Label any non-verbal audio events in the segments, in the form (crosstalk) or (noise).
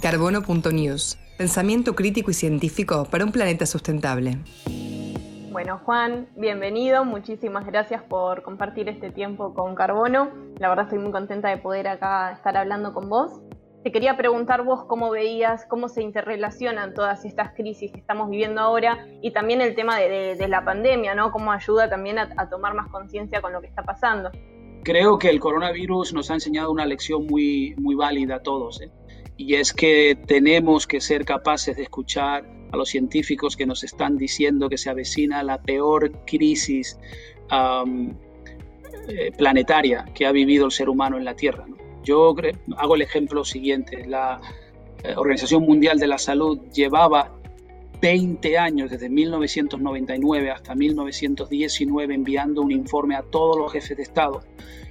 Carbono.news. Pensamiento crítico y científico para un planeta sustentable. Bueno, Juan, bienvenido. Muchísimas gracias por compartir este tiempo con Carbono. La verdad estoy muy contenta de poder acá estar hablando con vos. Te quería preguntar vos cómo veías, cómo se interrelacionan todas estas crisis que estamos viviendo ahora y también el tema de, la pandemia, ¿no? Cómo ayuda también a, tomar más conciencia con lo que está pasando. Creo que el coronavirus nos ha enseñado una lección muy, muy válida a todos. ¿eh? Y es que tenemos que ser capaces de escuchar a los científicos que nos están diciendo que se avecina la peor crisis eh, planetaria que ha vivido el ser humano en la Tierra. Yo hago el ejemplo siguiente. La eh, Organización Mundial de la Salud llevaba 20 años, desde 1999 hasta 1919, enviando un informe a todos los jefes de Estado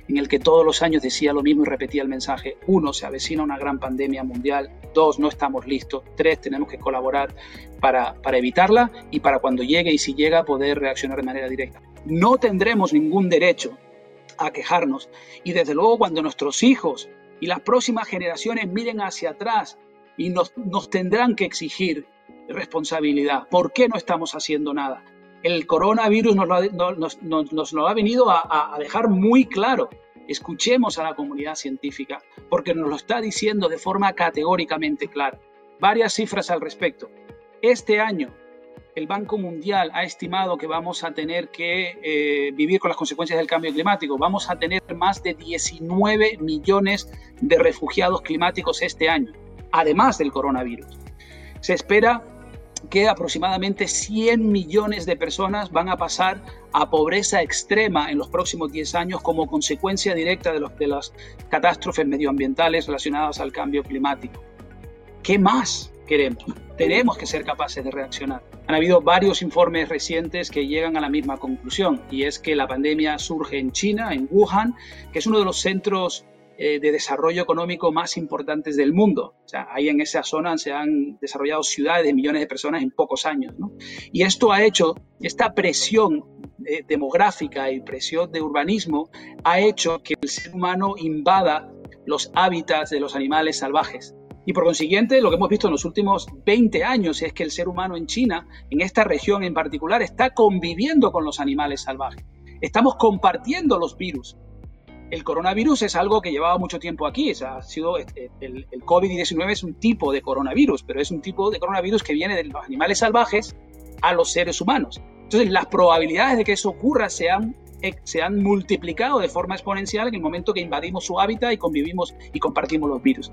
en el que todos los años decía lo mismo y repetía el mensaje. Uno, se avecina una gran pandemia mundial. Dos, no estamos listos. Tres, tenemos que colaborar para, para evitarla y para cuando llegue y si llega poder reaccionar de manera directa. No tendremos ningún derecho a quejarnos y desde luego cuando nuestros hijos y las próximas generaciones miren hacia atrás y nos, nos tendrán que exigir responsabilidad. ¿Por qué no estamos haciendo nada? El coronavirus nos lo ha, venido a, dejar muy claro. Escuchemos a la comunidad científica porque nos lo está diciendo de forma categóricamente clara. Varias cifras al respecto. Este año, el Banco Mundial ha estimado que vamos a tener que eh, vivir con las consecuencias del cambio climático. Vamos a tener más de 19 millones de refugiados climáticos este año, además del coronavirus. Se espera que aproximadamente 100 millones de personas van a pasar a pobreza extrema en los próximos 10 años como consecuencia directa de, de las catástrofes medioambientales relacionadas al cambio climático. ¿Qué más queremos? Tenemos que ser capaces de reaccionar. Han habido varios informes recientes que llegan a la misma conclusión y es que la pandemia surge en China, en Wuhan, que es uno de los centros eh, de desarrollo económico más importantes del mundo. O sea, ahí en esa zona se han desarrollado ciudades de millones de personas en pocos años. ¿no? Y esto ha hecho, esta presión eh, demográfica y presión de urbanismo ha hecho que el ser humano invada los hábitats de los animales salvajes. Y por consiguiente, lo que hemos visto en los últimos 20 años es que el ser humano en China, en esta región en particular, está conviviendo con los animales salvajes. Estamos compartiendo los virus el coronavirus es algo que llevaba mucho tiempo aquí. ha sido, este, el, el COVID-19 es un tipo de coronavirus, pero es un tipo de coronavirus que viene de los animales salvajes a los seres humanos. Entonces, las probabilidades de que eso ocurra se han, eh, se han multiplicado de forma exponencial en el momento que invadimos su hábitat y convivimos y compartimos los virus.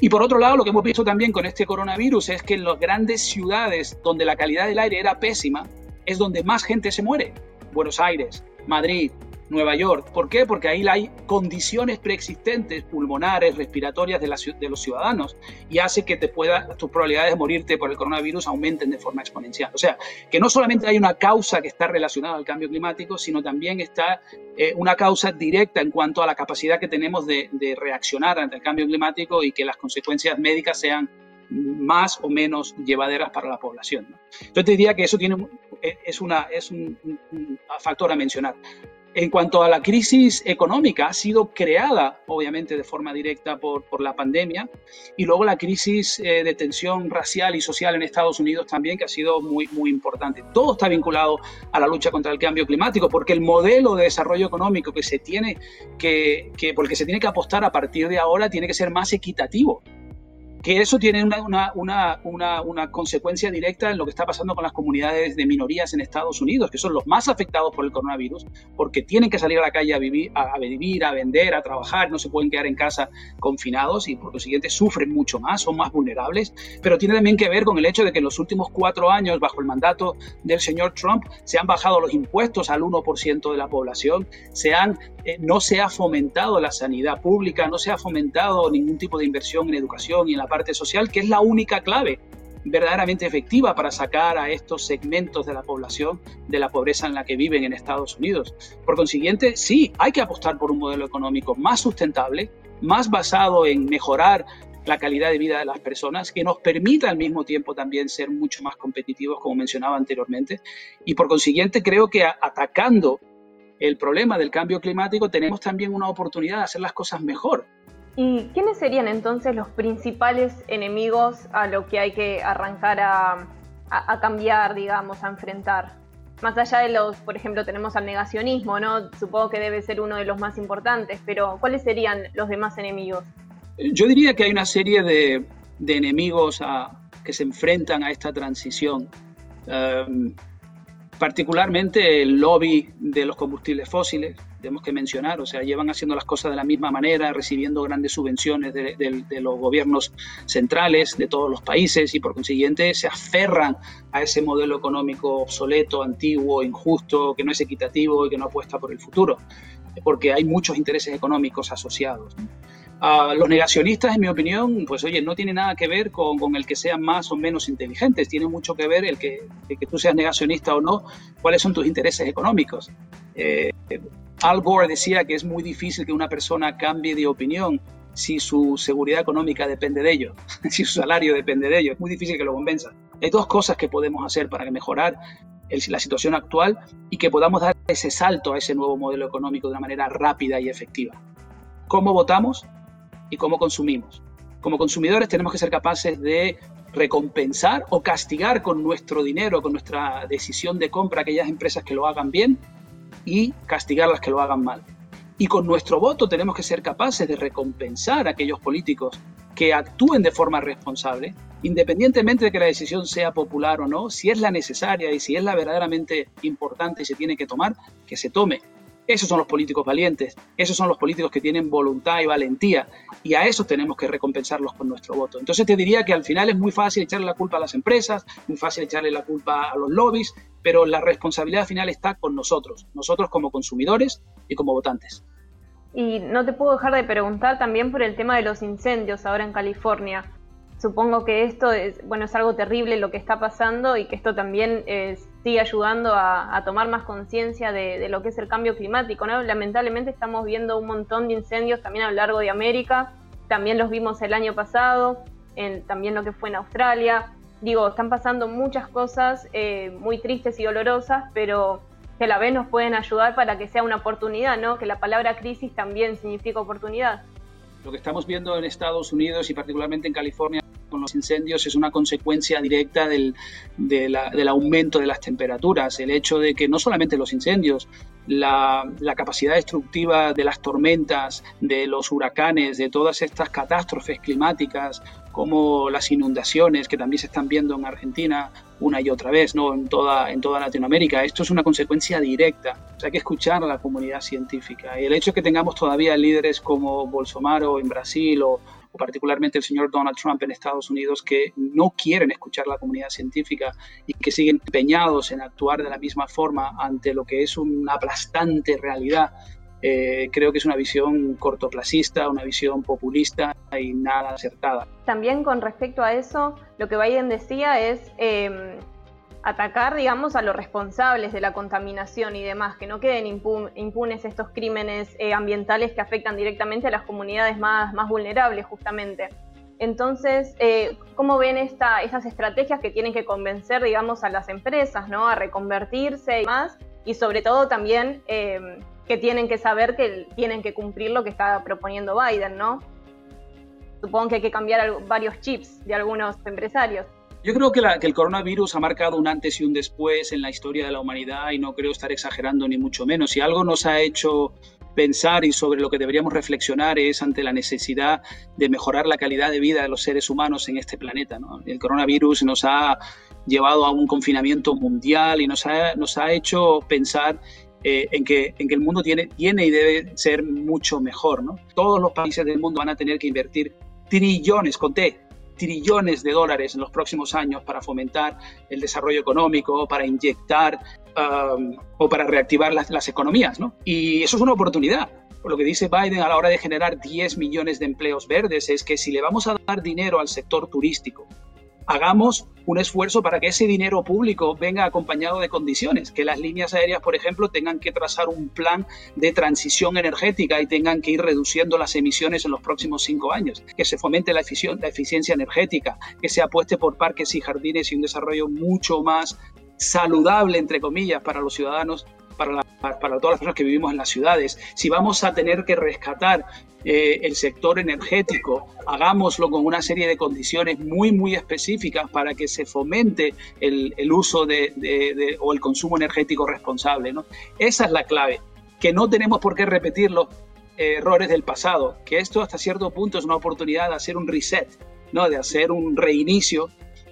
Y por otro lado, lo que hemos visto también con este coronavirus es que en las grandes ciudades donde la calidad del aire era pésima, es donde más gente se muere. Buenos Aires, Madrid, Nueva York. ¿Por qué? Porque ahí hay condiciones preexistentes pulmonares, respiratorias de, de los ciudadanos y hace que te pueda, tus probabilidades de morirte por el coronavirus aumenten de forma exponencial. O sea, que no solamente hay una causa que está relacionada al cambio climático, sino también está eh, una causa directa en cuanto a la capacidad que tenemos de, reaccionar ante el cambio climático y que las consecuencias médicas sean más o menos llevaderas para la población. Entonces diría que eso tiene, es, una, es un factor a mencionar. En cuanto a la crisis económica, ha sido creada obviamente de forma directa por, la pandemia y luego la crisis eh, de tensión racial y social en Estados Unidos también, que ha sido muy, muy importante. Todo está vinculado a la lucha contra el cambio climático porque el modelo de desarrollo económico que se tiene que, que, porque se tiene que apostar a partir de ahora tiene que ser más equitativo que eso tiene una, una, una, una, consecuencia directa en lo que está pasando con las comunidades de minorías en Estados Unidos, que son los más afectados por el coronavirus, porque tienen que salir a la calle a vivir, a, vivir, a vender, a trabajar, no se pueden quedar en casa confinados y por lo siguiente sufren mucho más, son más vulnerables, pero tiene también que ver con el hecho de que en los últimos cuatro años, bajo el mandato del señor Trump, se han bajado los impuestos al 1% de la población, se han, eh, no se ha fomentado la sanidad pública, no se ha fomentado ningún tipo de inversión en educación y en la parte social, que es la única clave verdaderamente efectiva para sacar a estos segmentos de la población de la pobreza en la que viven en Estados Unidos. Por consiguiente, sí, hay que apostar por un modelo económico más sustentable, más basado en mejorar la calidad de vida de las personas, que nos permita al mismo tiempo también ser mucho más competitivos, como mencionaba anteriormente. Y por consiguiente, creo que atacando el problema del cambio climático tenemos también una oportunidad de hacer las cosas mejor ¿Y quiénes serían entonces los principales enemigos a lo que hay que arrancar a, cambiar, digamos, a enfrentar? Más allá de los, por ejemplo, tenemos al negacionismo, ¿no? Supongo que debe ser uno de los más importantes, pero ¿cuáles serían los demás enemigos? Yo diría que hay una serie de, enemigos que se enfrentan a esta transición. Em, particularmente el lobby de los combustibles fósiles, tenemos que mencionar, o sea, llevan haciendo las cosas de la misma manera, recibiendo grandes subvenciones de, los gobiernos centrales de todos los países y por consiguiente se aferran a ese modelo económico obsoleto, antiguo, injusto, que no es equitativo y que no apuesta por el futuro, porque hay muchos intereses económicos asociados. A los negacionistas, en mi opinión, pues oye, no tiene nada que ver con, con, el que sean más o menos inteligentes, tiene mucho que ver el que, que tú seas negacionista o no, cuáles son tus intereses económicos. Eh, Al Gore decía que es muy difícil que una persona cambie de opinión si su seguridad económica depende de ello, (laughs) si su salario depende de ello. Es muy difícil que lo convenza. Hay dos cosas que podemos hacer para mejorar la situación actual y que podamos dar ese salto a ese nuevo modelo económico de una manera rápida y efectiva. ¿Cómo votamos? Y cómo consumimos. Como consumidores tenemos que ser capaces de recompensar o castigar con nuestro dinero, con nuestra decisión de compra aquellas empresas que lo hagan bien y castigar las que lo hagan mal. Y con nuestro voto tenemos que ser capaces de recompensar a aquellos políticos que actúen de forma responsable, independientemente de que la decisión sea popular o no, si es la necesaria y si es la verdaderamente importante y se tiene que tomar, que se tome. Esos son los políticos valientes, esos son los políticos que tienen voluntad y valentía y a esos tenemos que recompensarlos con nuestro voto. Entonces te diría que al final es muy fácil echarle la culpa a las empresas, muy fácil echarle la culpa a los lobbies, pero la responsabilidad final está con nosotros, nosotros como consumidores y como votantes. Y no te puedo dejar de preguntar también por el tema de los incendios ahora en California supongo que esto es, bueno, es algo terrible lo que está pasando y que esto también eh, sigue ayudando a, tomar más conciencia de, lo que es el cambio climático. ¿no? Lamentablemente estamos viendo un montón de incendios también a lo largo de América, también los vimos el año pasado, también lo que fue en Australia. Digo, están pasando muchas cosas eh, muy tristes y dolorosas, pero que a la vez nos pueden ayudar para que sea una oportunidad, ¿no? Que la palabra crisis también significa oportunidad. Lo que estamos viendo en Estados Unidos y particularmente en California los incendios es una consecuencia directa del, del aumento de las temperaturas. El hecho de que no solamente los incendios, la, capacidad destructiva de las tormentas, de los huracanes, de todas estas catástrofes climáticas, como las inundaciones que también se están viendo en Argentina una y otra vez, ¿no? en, toda, en toda Latinoamérica. Esto es una consecuencia directa. O hay que escuchar a la comunidad científica. Y el hecho de que tengamos todavía líderes como Bolsonaro en Brasil o, particularmente el señor Donald Trump en Estados Unidos, que no quieren escuchar la comunidad científica y que siguen empeñados en actuar de la misma forma ante lo que es una aplastante realidad. Eh, creo que es una visión cortoplacista, una visión populista y nada acertada. También con respecto a eso, lo que Biden decía es eh, atacar, digamos, a los responsables de la contaminación y demás, que no queden impunes estos crímenes eh, ambientales que afectan directamente a las comunidades más, más vulnerables, justamente. Entonces, eh, ¿cómo ven esta, esas estrategias que tienen que convencer, digamos, a las empresas, ¿no? A reconvertirse y más, y sobre todo también eh, que tienen que saber que tienen que cumplir lo que está proponiendo Biden, ¿no? Supongo que hay que cambiar varios chips de algunos empresarios. Yo creo que, el coronavirus ha marcado un antes y un después en la historia de la humanidad y no creo estar exagerando ni mucho menos. Si algo nos ha hecho pensar y sobre lo que deberíamos reflexionar es ante la necesidad de mejorar la calidad de vida de los seres humanos en este planeta. El coronavirus nos ha llevado a un confinamiento mundial y nos ha, hecho pensar eh, en, que, el mundo tiene, y debe ser mucho mejor. Todos los países del mundo van a tener que invertir trillones, conté, trillones de dólares en los próximos años para fomentar el desarrollo económico, para inyectar um, o para reactivar las, las economías. ¿no? Y eso es una oportunidad. Por lo que dice Biden a la hora de generar 10 millones de empleos verdes es que si le vamos a dar dinero al sector turístico, hagamos un esfuerzo para que ese dinero público venga acompañado de condiciones, que las líneas aéreas, por ejemplo, tengan que trazar un plan de transición energética y tengan que ir reduciendo las emisiones en los próximos cinco años, que se fomente la, eficiencia energética, que se apueste por parques y jardines y un desarrollo mucho más saludable, entre comillas, para los ciudadanos para, todas las personas que vivimos en las ciudades, si vamos a tener que rescatar eh, el sector energético, hagámoslo con una serie de condiciones muy, muy específicas para que se fomente el, el uso de, de, o el consumo energético responsable. ¿no? Esa es la clave, que no tenemos por qué repetir los errores del pasado, que esto hasta cierto punto es una oportunidad de hacer un reset, ¿no? de hacer un reinicio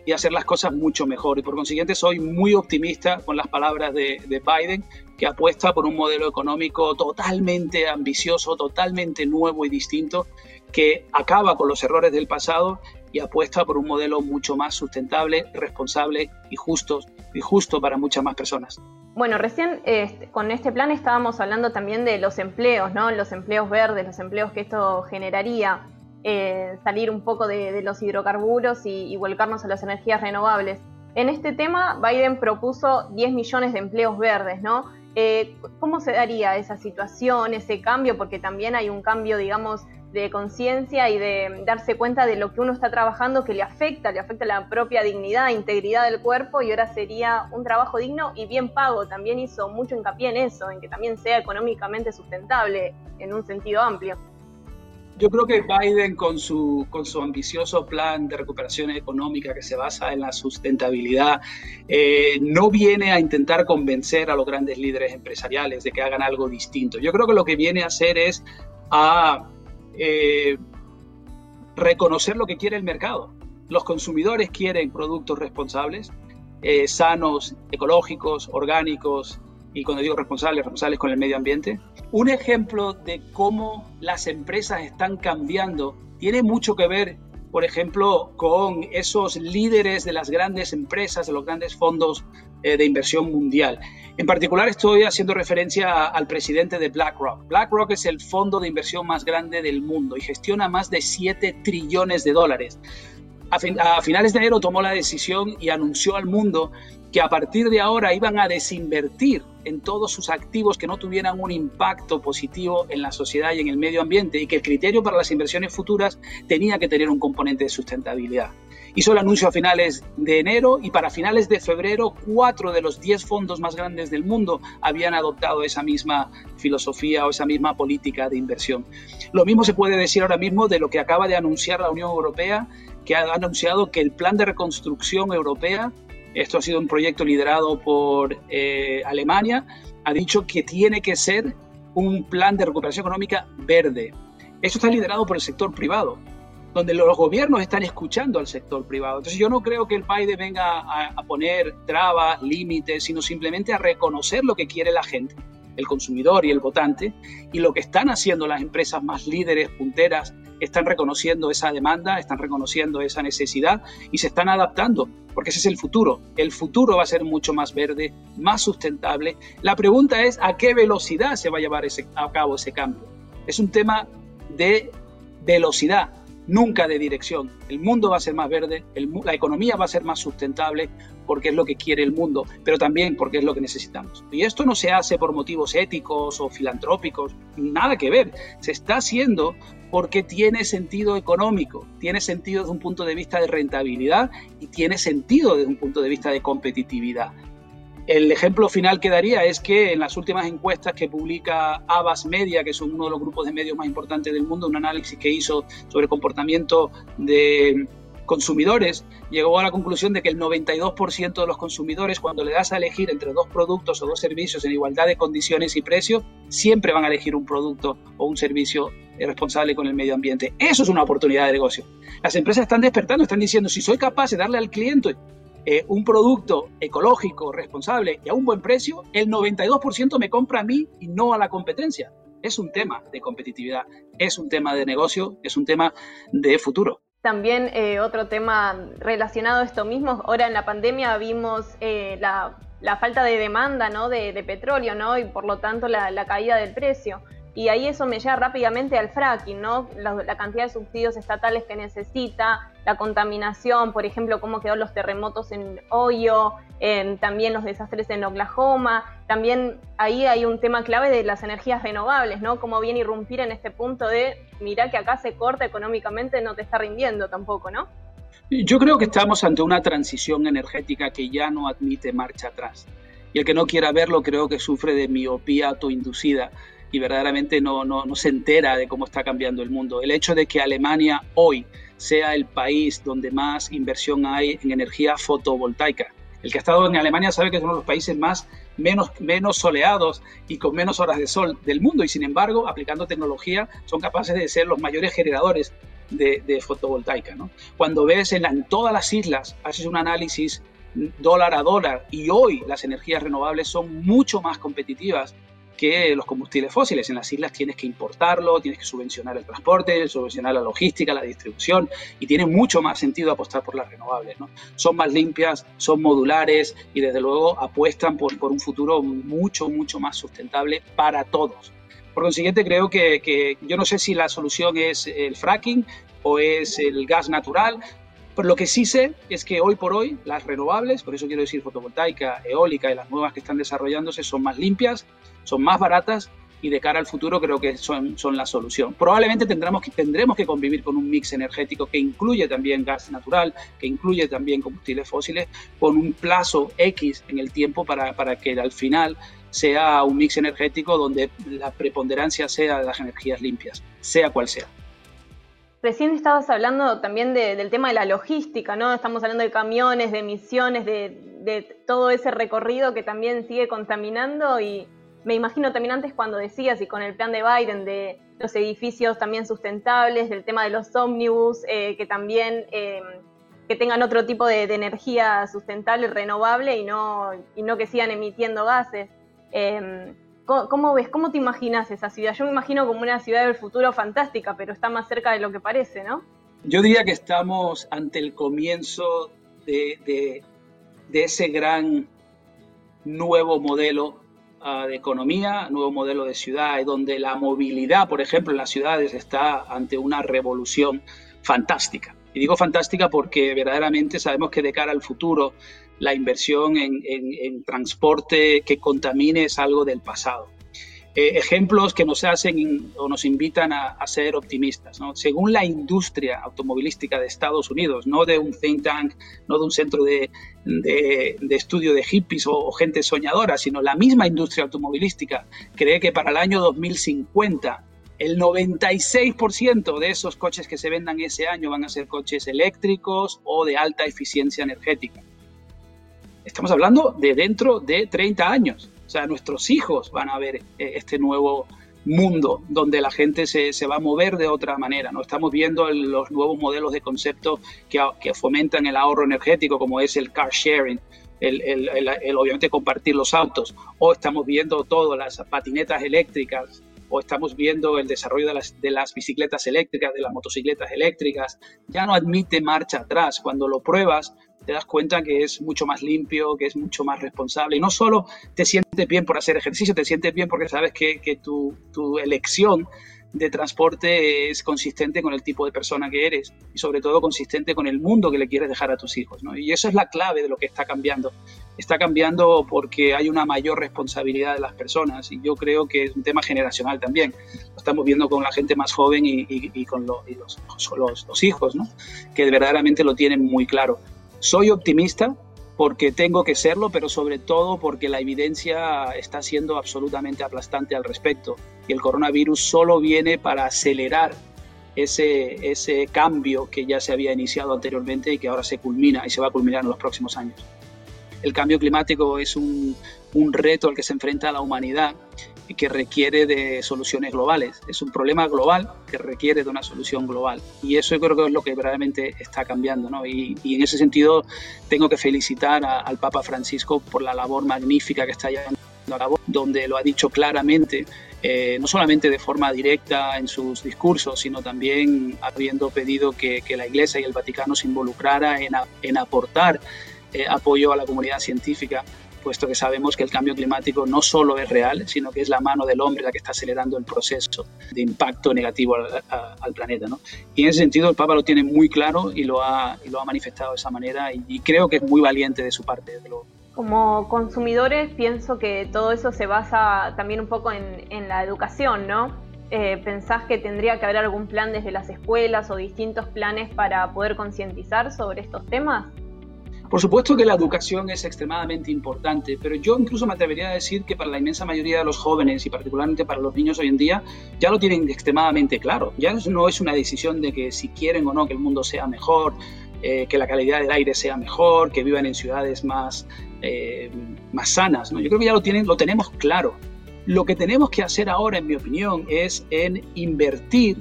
y hacer las cosas mucho mejor. Y por consiguiente soy muy optimista con las palabras de, Biden, que apuesta por un modelo económico totalmente ambicioso, totalmente nuevo y distinto, que acaba con los errores del pasado y apuesta por un modelo mucho más sustentable, responsable y justo, y justo para muchas más personas. Bueno, recién este, con este plan estábamos hablando también de los empleos, ¿no? Los empleos verdes, los empleos que esto generaría. Eh, salir un poco de, los hidrocarburos y, volcarnos a las energías renovables. En este tema, Biden propuso 10 millones de empleos verdes, ¿no? Eh, ¿Cómo se daría esa situación, ese cambio? Porque también hay un cambio, digamos, de conciencia y de darse cuenta de lo que uno está trabajando que le afecta, le afecta la propia dignidad, integridad del cuerpo y ahora sería un trabajo digno y bien pago. También hizo mucho hincapié en eso, en que también sea económicamente sustentable en un sentido amplio. Yo creo que Biden con su, con su ambicioso plan de recuperación económica que se basa en la sustentabilidad, eh, no viene a intentar convencer a los grandes líderes empresariales de que hagan algo distinto. Yo creo que lo que viene a hacer es a eh, reconocer lo que quiere el mercado. Los consumidores quieren productos responsables, eh, sanos, ecológicos, orgánicos, y cuando digo responsables, responsables con el medio ambiente. Un ejemplo de cómo las empresas están cambiando tiene mucho que ver, por ejemplo, con esos líderes de las grandes empresas, de los grandes fondos eh, de inversión mundial. En particular estoy haciendo referencia al presidente de BlackRock. BlackRock es el fondo de inversión más grande del mundo y gestiona más de 7 trillones de dólares. A, finales de enero tomó la decisión y anunció al mundo que a partir de ahora iban a desinvertir en todos sus activos que no tuvieran un impacto positivo en la sociedad y en el medio ambiente y que el criterio para las inversiones futuras tenía que tener un componente de sustentabilidad. Hizo el anuncio a finales de enero y para finales de febrero cuatro de los diez fondos más grandes del mundo habían adoptado esa misma filosofía o esa misma política de inversión. Lo mismo se puede decir ahora mismo de lo que acaba de anunciar la Unión Europea, que ha anunciado que el plan de reconstrucción europea esto ha sido un proyecto liderado por eh, Alemania, ha dicho que tiene que ser un plan de recuperación económica verde. Eso está liderado por el sector privado, donde los gobiernos están escuchando al sector privado. Entonces yo no creo que el país venga a, a poner trabas, límites, sino simplemente a reconocer lo que quiere la gente, el consumidor y el votante, y lo que están haciendo las empresas más líderes, punteras, están reconociendo esa demanda, están reconociendo esa necesidad y se están adaptando, porque ese es el futuro. El futuro va a ser mucho más verde, más sustentable. La pregunta es a qué velocidad se va a llevar a cabo ese cambio. Es un tema de velocidad, nunca de dirección. El mundo va a ser más verde, la economía va a ser más sustentable porque es lo que quiere el mundo, pero también porque es lo que necesitamos. Y esto no se hace por motivos éticos o filantrópicos, nada que ver. Se está haciendo porque tiene sentido económico, tiene sentido desde un punto de vista de rentabilidad y tiene sentido desde un punto de vista de competitividad. El ejemplo final que daría es que en las últimas encuestas que publica Abbas Media, que es uno de los grupos de medios más importantes del mundo, un análisis que hizo sobre comportamiento de consumidores, llegó a la conclusión de que el 92% de los consumidores, cuando le das a elegir entre dos productos o dos servicios en igualdad de condiciones y precios, siempre van a elegir un producto o un servicio responsable con el medio ambiente. Eso es una oportunidad de negocio. Las empresas están despertando, están diciendo, si soy capaz de darle al cliente eh, un producto ecológico, responsable y a un buen precio, el 92% me compra a mí y no a la competencia. Es un tema de competitividad, es un tema de negocio, es un tema de futuro. También eh, otro tema relacionado a esto mismo, ahora en la pandemia vimos eh, la, falta de demanda ¿no? de, petróleo ¿no? y por lo tanto la caída del precio. Y ahí eso me lleva rápidamente al fracking, ¿no? La, cantidad de subsidios estatales que necesita, la contaminación, por ejemplo, cómo quedaron los terremotos en Ohio, también los desastres en Oklahoma. También ahí hay un tema clave de las energías renovables, ¿no? Cómo viene irrumpir en este punto de, mira que acá se corta económicamente, no te está rindiendo tampoco, ¿no? Yo creo que estamos ante una transición energética que ya no admite marcha atrás. y el que no quiera verlo creo que sufre de miopía autoinducida y verdaderamente no, no, no se entera de cómo está cambiando el mundo. El hecho de que Alemania hoy sea el país donde más inversión hay en energía fotovoltaica. El que ha estado en Alemania sabe que es uno de los países más menos, menos soleados y con menos horas de sol del mundo y sin embargo, aplicando tecnología, son capaces de ser los mayores generadores de, fotovoltaica. Cuando ves en, en todas las islas, haces un análisis dólar a dólar y hoy las energías renovables son mucho más competitivas los combustibles fósiles. En las islas tienes que importarlo, tienes que subvencionar el transporte, subvencionar la logística, la distribución, y tiene mucho más sentido apostar por las renovables. ¿no? Son más limpias, son modulares y desde luego apuestan por, por un futuro mucho, mucho más sustentable para todos. Por consiguiente, creo que, que yo no sé si la solución es el fracking o es el gas natural, pero lo que sí sé es que hoy por hoy las renovables, por eso quiero decir fotovoltaica, eólica y las nuevas que están desarrollándose, son más limpias, son más baratas y de cara al futuro creo que son, son la solución. Probablemente tendremos que, tendremos que convivir con un mix energético que incluye también gas natural, que incluye también combustibles fósiles, con un plazo X en el tiempo para, para que al final sea un mix energético donde la preponderancia sea de las energías limpias, sea cual sea. Recién estabas hablando también de, del tema de la logística, ¿no? Estamos hablando de camiones, de emisiones, de, de todo ese recorrido que también sigue contaminando y, me imagino también antes cuando decías y con el plan de Biden de los edificios también sustentables, del tema de los ómnibus, eh, que también eh, que tengan otro tipo de, energía sustentable, renovable y no, y no que sigan emitiendo gases. Eh, ¿cómo, ¿cómo, ves, cómo te imaginas esa ciudad? Yo me imagino como una ciudad del futuro fantástica, pero está más cerca de lo que parece, ¿no? Yo diría que estamos ante el comienzo de, de, de ese gran nuevo modelo de economía, nuevo modelo de ciudad, donde la movilidad, por ejemplo, en las ciudades está ante una revolución fantástica. Y digo fantástica porque verdaderamente sabemos que de cara al futuro la inversión en, transporte que contamine es algo del pasado eh, ejemplos que nos hacen o nos invitan a, ser optimistas. Según la industria automovilística de Estados Unidos, no de un think tank, no de un centro de, estudio de hippies o, gente soñadora, sino la misma industria automovilística cree que para el año 2050 el 96% de esos coches que se vendan ese año van a ser coches eléctricos o de alta eficiencia energética. Estamos hablando de dentro de 30 años. O sea, nuestros hijos van a ver eh, este nuevo mundo donde la gente se, se, va a mover de otra manera. ¿no? Estamos viendo el, los nuevos modelos de concepto que, que, fomentan el ahorro energético, como es el car sharing, el, el, el, obviamente compartir los autos, o estamos viendo todas las patinetas eléctricas, o estamos viendo el desarrollo de las, de las bicicletas eléctricas, de las motocicletas eléctricas. Ya no admite marcha atrás. Cuando lo pruebas, te das cuenta que es mucho más limpio, que es mucho más responsable. Y no solo te sientes bien por hacer ejercicio, te sientes bien porque sabes que, tu, elección de transporte es consistente con el tipo de persona que eres y sobre todo consistente con el mundo que le quieres dejar a tus hijos. ¿no? Y eso es la clave de lo que está cambiando. Está cambiando porque hay una mayor responsabilidad de las personas y yo creo que es un tema generacional también. Lo estamos viendo con la gente más joven y, con los, los, hijos, ¿no? que verdaderamente lo tienen muy claro. Soy optimista porque tengo que serlo, pero sobre todo porque la evidencia está siendo absolutamente aplastante al respecto. Y el coronavirus solo viene para acelerar ese, ese cambio que ya se había iniciado anteriormente y que ahora se culmina y se va a culminar en los próximos años. El cambio climático es un, reto al que se enfrenta la humanidad que requiere de soluciones globales. Es un problema global que requiere de una solución global. Y eso creo que es lo que verdaderamente está cambiando. ¿no? Y, y, en ese sentido tengo que felicitar al Papa Francisco por la labor magnífica que está llevando a cabo, donde lo ha dicho claramente, eh, no solamente de forma directa en sus discursos, sino también habiendo pedido que, la Iglesia y el Vaticano se involucrara en aportar eh, apoyo a la comunidad científica puesto que sabemos que el cambio climático no solo es real, sino que es la mano del hombre la que está acelerando el proceso de impacto negativo al, planeta. ¿no? Y en ese sentido el Papa lo tiene muy claro y lo ha, y lo ha manifestado de esa manera y, creo que es muy valiente de su parte. Como consumidores pienso que todo eso se basa también un poco en, en la educación, ¿no? Eh, ¿Pensás que tendría que haber algún plan desde las escuelas o distintos planes para poder concientizar sobre estos temas? Por supuesto que la educación es extremadamente importante, pero yo incluso me atrevería a decir que para la inmensa mayoría de los jóvenes y particularmente para los niños hoy en día ya lo tienen extremadamente claro. Ya no es una decisión de que si quieren o no que el mundo sea mejor, eh, que la calidad del aire sea mejor, que vivan en ciudades más, eh, más sanas. ¿no? Yo creo que ya lo, tienen, lo tenemos claro. Lo que tenemos que hacer ahora, en mi opinión, es en invertir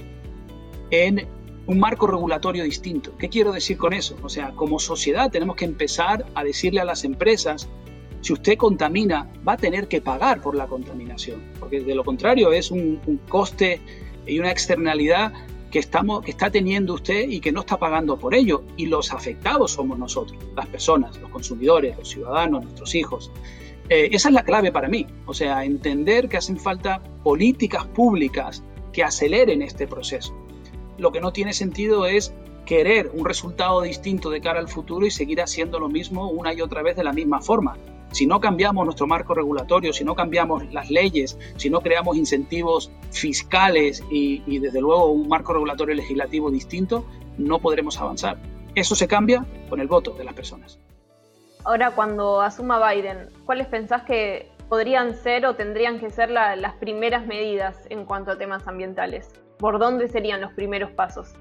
en un marco regulatorio distinto. ¿Qué quiero decir con eso? O sea, como sociedad tenemos que empezar a decirle a las empresas, si usted contamina, va a tener que pagar por la contaminación, porque de lo contrario es un, coste y una externalidad que, estamos, que está teniendo usted y que no está pagando por ello. Y los afectados somos nosotros, las personas, los consumidores, los ciudadanos, nuestros hijos. Eh, esa es la clave para mí, o sea, entender que hacen falta políticas públicas que aceleren este proceso lo que no tiene sentido es querer un resultado distinto de cara al futuro y seguir haciendo lo mismo una y otra vez de la misma forma. Si no cambiamos nuestro marco regulatorio, si no cambiamos las leyes, si no creamos incentivos fiscales y, desde luego un marco regulatorio legislativo distinto, no podremos avanzar. Eso se cambia con el voto de las personas. Ahora, cuando asuma Biden, ¿cuáles pensás que podrían ser o tendrían que ser las primeras medidas en cuanto a temas ambientales? ¿Por dónde serían los primeros pasos?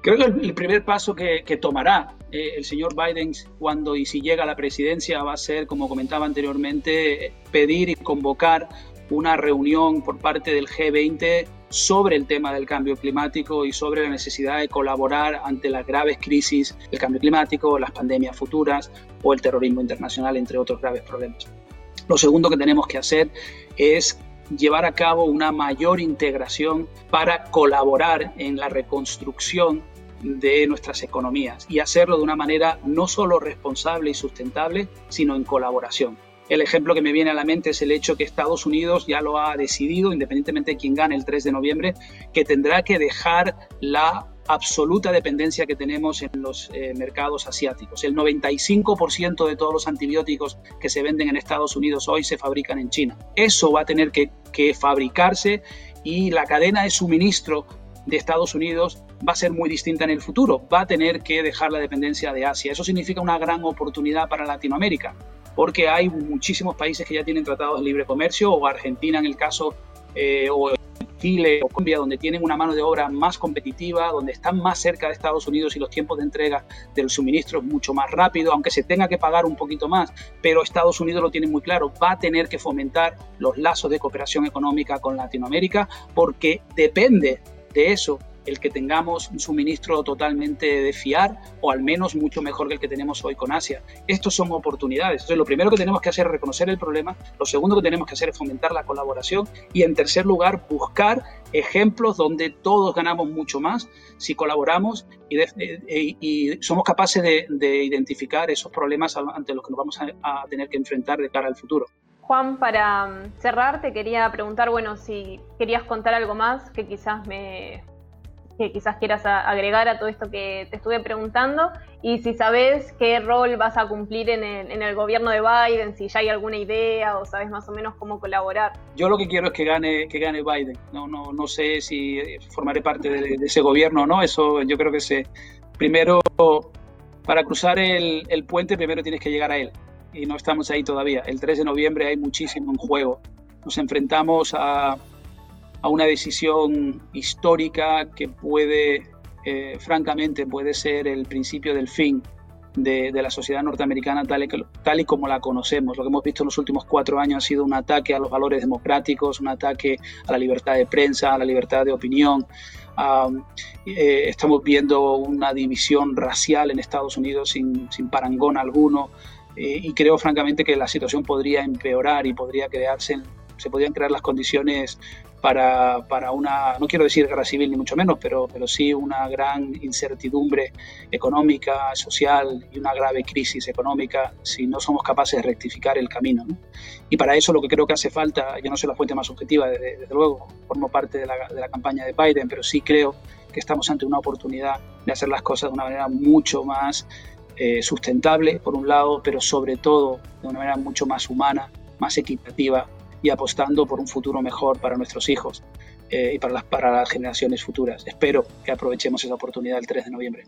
Creo que el, primer paso que, tomará eh, el señor Biden cuando y si llega a la presidencia va a ser, como comentaba anteriormente, pedir y convocar una reunión por parte del G20 sobre el tema del cambio climático y sobre la necesidad de colaborar ante las graves crisis del cambio climático, las pandemias futuras o el terrorismo internacional, entre otros graves problemas. Lo segundo que tenemos que hacer es llevar a cabo una mayor integración para colaborar en la reconstrucción de nuestras economías y hacerlo de una manera no solo responsable y sustentable, sino en colaboración. El ejemplo que me viene a la mente es el hecho que Estados Unidos ya lo ha decidido, independientemente de quién gane el 3 de noviembre, que tendrá que dejar la absoluta dependencia que tenemos en los eh, mercados asiáticos. El 95% de todos los antibióticos que se venden en Estados Unidos hoy se fabrican en China. Eso va a tener que, fabricarse y la cadena de suministro de Estados Unidos va a ser muy distinta en el futuro. Va a tener que dejar la dependencia de Asia. Eso significa una gran oportunidad para Latinoamérica, porque hay muchísimos países que ya tienen tratados de libre comercio, o Argentina en el caso, eh, o Chile o Colombia, donde tienen una mano de obra más competitiva, donde están más cerca de Estados Unidos y los tiempos de entrega del suministro es mucho más rápido, aunque se tenga que pagar un poquito más, pero Estados Unidos lo tiene muy claro, va a tener que fomentar los lazos de cooperación económica con Latinoamérica porque depende de eso el que tengamos un suministro totalmente de fiar o al menos mucho mejor que el que tenemos hoy con Asia. Estos son oportunidades. Entonces, lo primero que tenemos que hacer es reconocer el problema, lo segundo que tenemos que hacer es fomentar la colaboración y en tercer lugar buscar ejemplos donde todos ganamos mucho más si colaboramos y, somos capaces de, identificar esos problemas ante los que nos vamos a tener que enfrentar de cara al futuro. Juan, para cerrar, te quería preguntar, bueno, si querías contar algo más que quizás me, que quizás quieras agregar a todo esto que te estuve preguntando y si sabes qué rol vas a cumplir en el, gobierno de Biden, si ya hay alguna idea o sabes más o menos cómo colaborar. Yo lo que quiero es que gane, que gane Biden. No, no, no sé si formaré parte de, ese gobierno o no. Eso yo creo que se primero para cruzar el, el puente primero tienes que llegar a él y no estamos ahí todavía. El 3 de noviembre hay muchísimo en juego. Nos enfrentamos a a una decisión histórica que puede, eh, francamente, puede ser el principio del fin de, la sociedad norteamericana tal y, como la conocemos. Lo que hemos visto en los últimos cuatro años ha sido un ataque a los valores democráticos, un ataque a la libertad de prensa, a la libertad de opinión. Eh, estamos viendo una división racial en Estados Unidos sin, parangón alguno eh, y creo francamente que la situación podría empeorar y podría crearse, se podrían crear las condiciones para, para, una, no quiero decir guerra civil ni mucho menos, pero, pero sí una gran incertidumbre económica, social y una grave crisis económica si no somos capaces de rectificar el camino. Y para eso lo que creo que hace falta, yo no soy la fuente más objetiva, desde, luego, formo parte de la, de la campaña de Biden, pero sí creo que estamos ante una oportunidad de hacer las cosas de una manera mucho más eh, sustentable, por un lado, pero sobre todo de una manera mucho más humana, más equitativa y apostando por un futuro mejor para nuestros hijos eh, y para las, para las generaciones futuras. Espero que aprovechemos esa oportunidad el 3 de noviembre.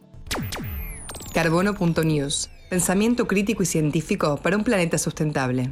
Carbono.news. Pensamiento crítico y científico para un planeta sustentable.